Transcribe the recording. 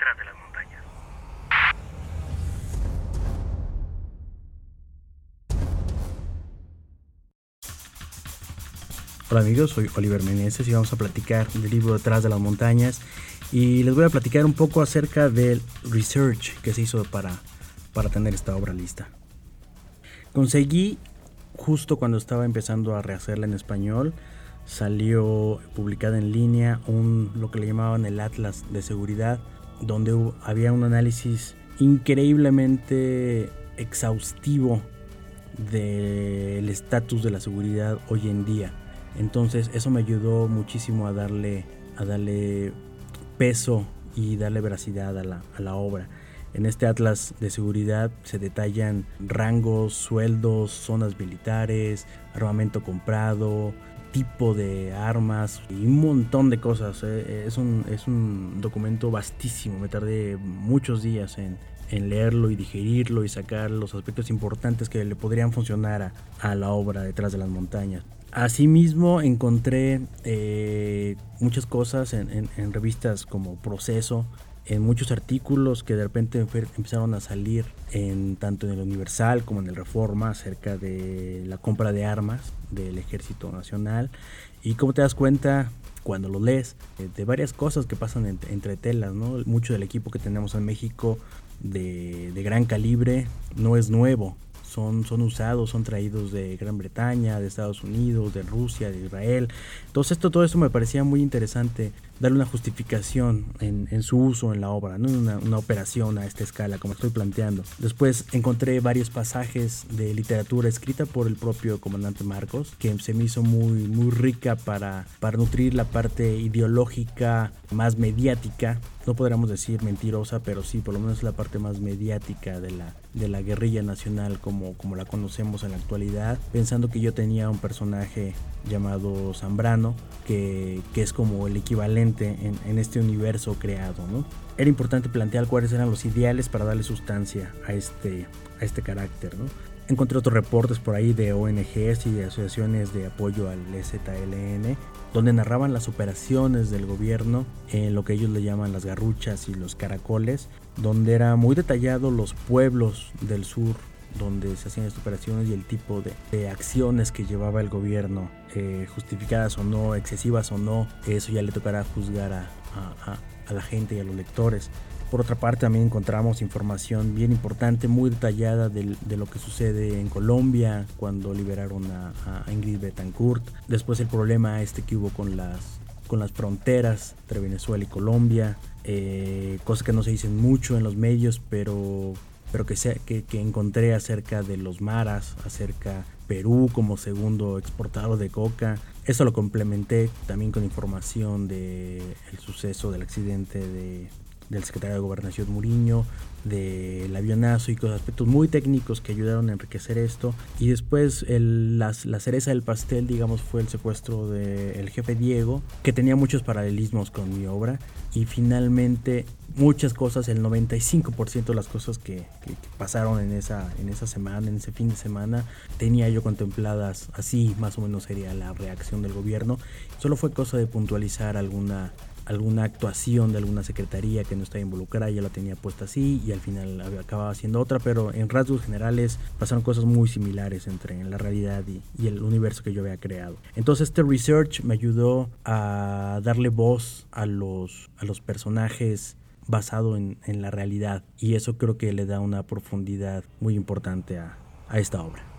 detrás de las montañas. Hola amigos, soy Oliver Meneses y vamos a platicar del libro Detrás de las montañas y les voy a platicar un poco acerca del research que se hizo para, para tener esta obra lista. Conseguí justo cuando estaba empezando a rehacerla en español, salió publicada en línea un, lo que le llamaban el Atlas de Seguridad, donde había un análisis increíblemente exhaustivo del estatus de la seguridad hoy en día. Entonces eso me ayudó muchísimo a darle, a darle peso y darle veracidad a la, a la obra. En este atlas de seguridad se detallan rangos, sueldos, zonas militares, armamento comprado, tipo de armas y un montón de cosas. Eh, es, un, es un documento vastísimo, me tardé muchos días en, en leerlo y digerirlo y sacar los aspectos importantes que le podrían funcionar a, la obra detrás de las montañas. Asimismo encontré eh, muchas cosas en, revistas como Proceso, en muchos artículos que de repente empezaron a salir en tanto en el Universal como en el Reforma acerca de la compra de armas del Ejército Nacional y como te das cuenta cuando lo lees eh, de varias cosas que pasan entre telas, ¿no? Mucho del equipo que tenemos en México de, de gran calibre no es nuevo, son, son usados, son traídos de Gran Bretaña, de Estados Unidos, de Rusia, de Israel. Entonces esto, todo eso me parecía muy interesante darle una justificación en, en su uso en la obra, no una, una, operación a esta escala como estoy planteando. Después encontré varios pasajes de literatura escrita por el propio comandante Marcos que se me hizo muy, muy rica para, para nutrir la parte ideológica más mediática no podríamos decir mentirosa, pero sí, por lo menos la parte más mediática de la, de la guerrilla nacional como, como la conocemos en la actualidad, pensando que yo tenía un personaje llamado Zambrano, que, que es como el equivalente en, en este universo creado, ¿no? Era importante plantear cuáles eran los ideales para darle sustancia a este, a este carácter, ¿no? Encontré otros reportes por ahí de ONGs y de asociaciones de apoyo al EZLN, donde narraban las operaciones del gobierno en lo que ellos le llaman las garruchas y los caracoles, donde era muy detallado los pueblos del sur donde se hacían estas operaciones y el tipo de, acciones que llevaba el gobierno, eh, justificadas o no, excesivas o no, eso ya le tocará juzgar a, la gente y a los lectores. Por otra parte, también encontramos información bien importante, muy detallada de, lo que sucede en Colombia cuando liberaron a, a, Ingrid Betancourt. Después el problema este que hubo con las, con las fronteras entre Venezuela y Colombia. Eh, cosas que no se dicen mucho en los medios, pero, pero que, se, que, que encontré acerca de los maras, acerca Perú como segundo exportador de coca. Eso lo complementé también con información del el suceso del accidente de del secretario de Gobernación Muriño, del avionazo y con aspectos muy técnicos que ayudaron a enriquecer esto. Y después las, la cereza del pastel, digamos, fue el secuestro del jefe Diego, que tenía muchos paralelismos con mi obra. Y finalmente muchas cosas, el 95% de las cosas que, que, que, pasaron en esa, en esa semana, en ese fin de semana, tenía yo contempladas así, más o menos sería la reacción del gobierno. Solo fue cosa de puntualizar alguna alguna actuación de alguna secretaría que no estaba involucrada, ya la tenía puesta así y al final acababa siendo otra, pero en rasgos generales pasaron cosas muy similares entre la realidad y, y, el universo que yo había creado. Entonces este research me ayudó a darle voz a los, a los personajes basado en, en la realidad y eso creo que le da una profundidad muy importante a, a esta obra.